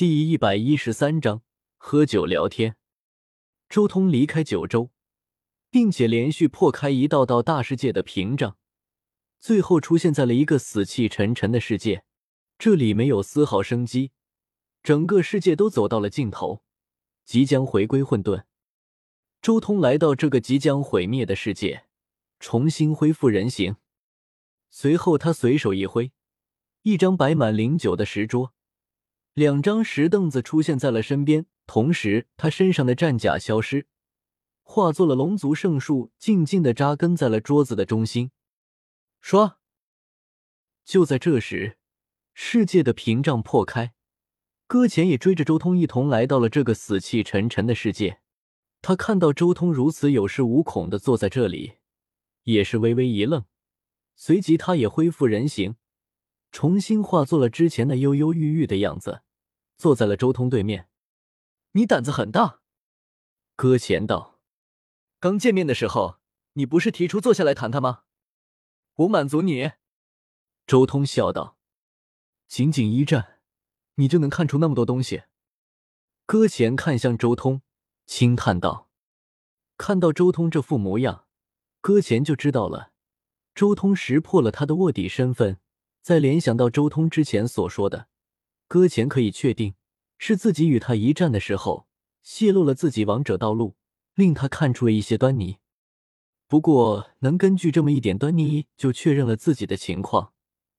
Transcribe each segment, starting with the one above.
第一百一十三章喝酒聊天。周通离开九州，并且连续破开一道道大世界的屏障，最后出现在了一个死气沉沉的世界。这里没有丝毫生机，整个世界都走到了尽头，即将回归混沌。周通来到这个即将毁灭的世界，重新恢复人形。随后，他随手一挥，一张摆满灵酒的石桌。两张石凳子出现在了身边，同时他身上的战甲消失，化作了龙族圣树，静静的扎根在了桌子的中心。说，就在这时，世界的屏障破开，搁浅也追着周通一同来到了这个死气沉沉的世界。他看到周通如此有恃无恐的坐在这里，也是微微一愣，随即他也恢复人形。重新化作了之前那忧忧郁郁的样子，坐在了周通对面。你胆子很大，搁浅道。刚见面的时候，你不是提出坐下来谈谈吗？我满足你。周通笑道。仅仅一战，你就能看出那么多东西？搁浅看向周通，轻叹道。看到周通这副模样，搁浅就知道了，周通识破了他的卧底身份。再联想到周通之前所说的，搁浅可以确定是自己与他一战的时候泄露了自己王者道路，令他看出了一些端倪。不过能根据这么一点端倪就确认了自己的情况，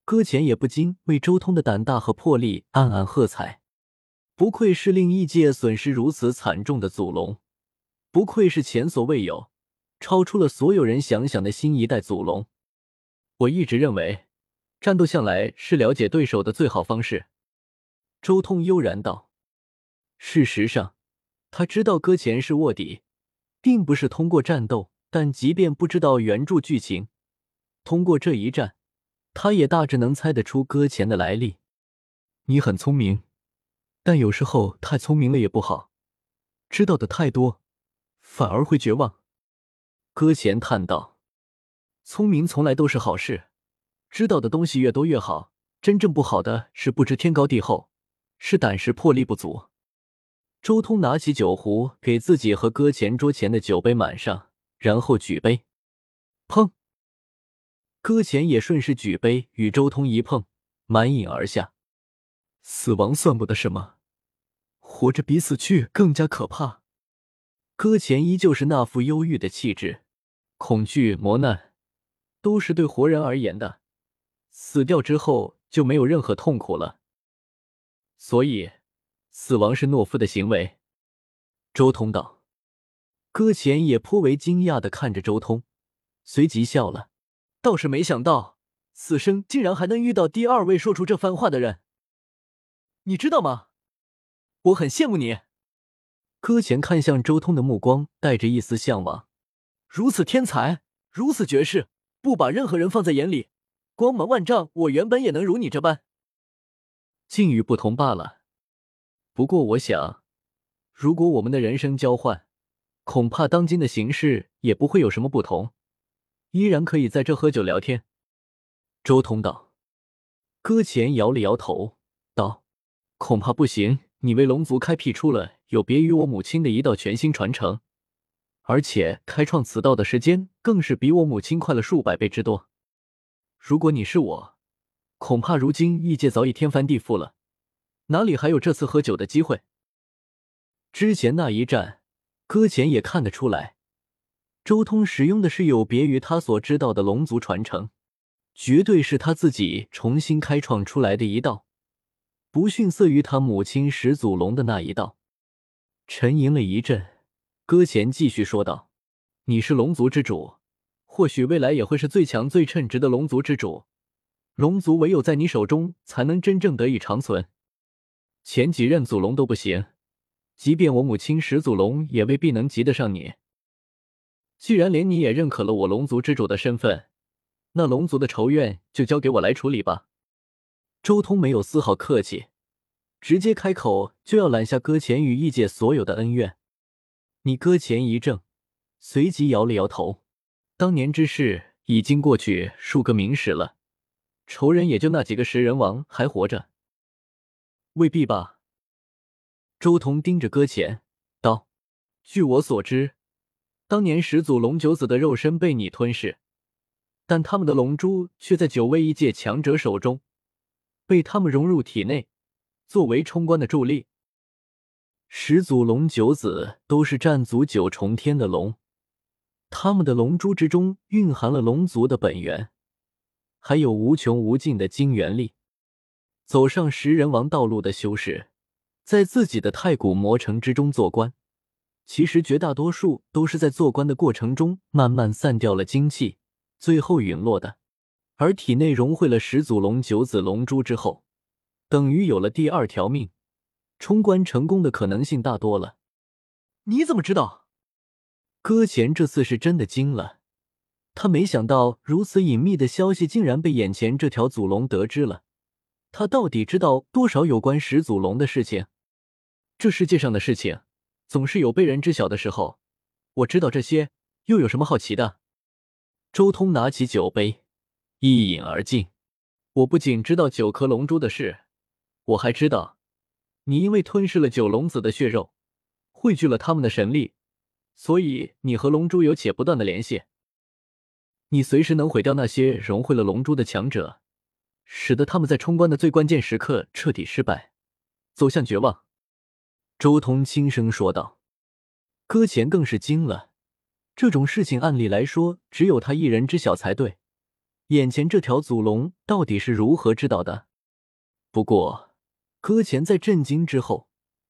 搁浅也不禁为周通的胆大和魄力暗暗喝彩。不愧是令异界损失如此惨重的祖龙，不愧是前所未有、超出了所有人想象的新一代祖龙。我一直认为。战斗向来是了解对手的最好方式。周通悠然道：“事实上，他知道搁浅是卧底，并不是通过战斗。但即便不知道原著剧情，通过这一战，他也大致能猜得出搁浅的来历。你很聪明，但有时候太聪明了也不好，知道的太多，反而会绝望。”搁浅叹道：“聪明从来都是好事。”知道的东西越多越好，真正不好的是不知天高地厚，是胆识魄力不足。周通拿起酒壶，给自己和搁浅桌前的酒杯满上，然后举杯，砰！搁浅也顺势举杯，与周通一碰，满饮而下。死亡算不得什么，活着比死去更加可怕。搁浅依旧是那副忧郁的气质，恐惧、磨难，都是对活人而言的。死掉之后就没有任何痛苦了，所以死亡是懦夫的行为。周通道，搁浅也颇为惊讶的看着周通，随即笑了，倒是没想到此生竟然还能遇到第二位说出这番话的人。你知道吗？我很羡慕你。搁浅看向周通的目光带着一丝向往，如此天才，如此绝世，不把任何人放在眼里。光芒万丈，我原本也能如你这般，境遇不同罢了。不过我想，如果我们的人生交换，恐怕当今的形势也不会有什么不同，依然可以在这喝酒聊天。周通道，搁浅摇了摇头道：“恐怕不行。你为龙族开辟出了有别于我母亲的一道全新传承，而且开创此道的时间更是比我母亲快了数百倍之多。”如果你是我，恐怕如今异界早已天翻地覆了，哪里还有这次喝酒的机会？之前那一战，搁浅也看得出来，周通使用的是有别于他所知道的龙族传承，绝对是他自己重新开创出来的一道，不逊色于他母亲始祖龙的那一道。沉吟了一阵，搁浅继续说道：“你是龙族之主。”或许未来也会是最强、最称职的龙族之主。龙族唯有在你手中，才能真正得以长存。前几任祖龙都不行，即便我母亲始祖龙，也未必能及得上你。既然连你也认可了我龙族之主的身份，那龙族的仇怨就交给我来处理吧。周通没有丝毫客气，直接开口就要揽下搁浅与异界所有的恩怨。你搁浅一怔，随即摇了摇头。当年之事已经过去数个明史了，仇人也就那几个食人王还活着，未必吧？周彤盯着搁浅道：“据我所知，当年始祖龙九子的肉身被你吞噬，但他们的龙珠却在九位一界强者手中，被他们融入体内，作为冲关的助力。始祖龙九子都是战族九重天的龙，他们的龙珠之中蕴含了龙族的本源，还有无穷无尽的精元力。走上食人王道路的修士。”在自己的太古魔城之中做官，其实绝大多数都是在做官的过程中慢慢散掉了精气，最后陨落的。而体内融汇了始祖龙九子龙珠之后，等于有了第二条命，冲关成功的可能性大多了。你怎么知道？搁浅这次是真的惊了，他没想到如此隐秘的消息竟然被眼前这条祖龙得知了。他到底知道多少有关始祖龙的事情？这世界上的事情，总是有被人知晓的时候。我知道这些，又有什么好奇的？周通拿起酒杯，一饮而尽。我不仅知道九颗龙珠的事，我还知道，你因为吞噬了九龙子的血肉，汇聚了他们的神力，所以你和龙珠有且不断的联系。你随时能毁掉那些融汇了龙珠的强者，使得他们在冲关的最关键时刻彻底失败，走向绝望。周通轻声说道：“搁浅更是惊了，这种事情按理来说只有他一人知晓才对。眼前这条祖龙到底是如何知道的？不过，搁浅在震惊之后，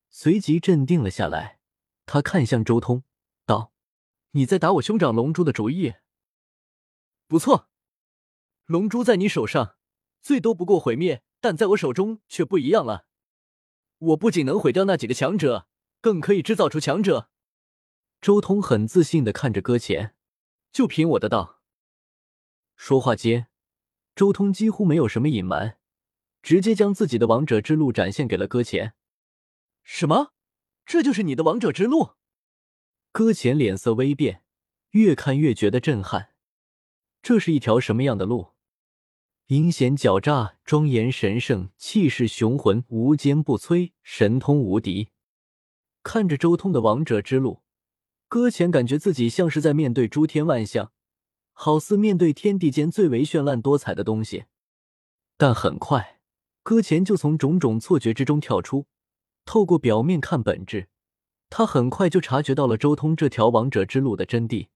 随即镇定了下来。他看向周通，：‘你在打我兄长龙珠的主意？不错，龙珠在你手上，最多不过毁灭，但在我手中却不一样了。’”我不仅能毁掉那几个强者，更可以制造出强者。周通很自信的看着搁浅，就凭我的道。说话间，周通几乎没有什么隐瞒，直接将自己的王者之路展现给了搁浅。什么？这就是你的王者之路？搁浅脸色微变，越看越觉得震撼。这是一条什么样的路？阴险狡诈，庄严神圣，气势雄浑，无坚不摧，神通无敌。看着周通的王者之路，搁浅感觉自己像是在面对诸天万象，好似面对天地间最为绚烂多彩的东西。但很快，搁浅就从种种错觉之中跳出，透过表面看本质，他很快就察觉到了周通这条王者之路的真谛。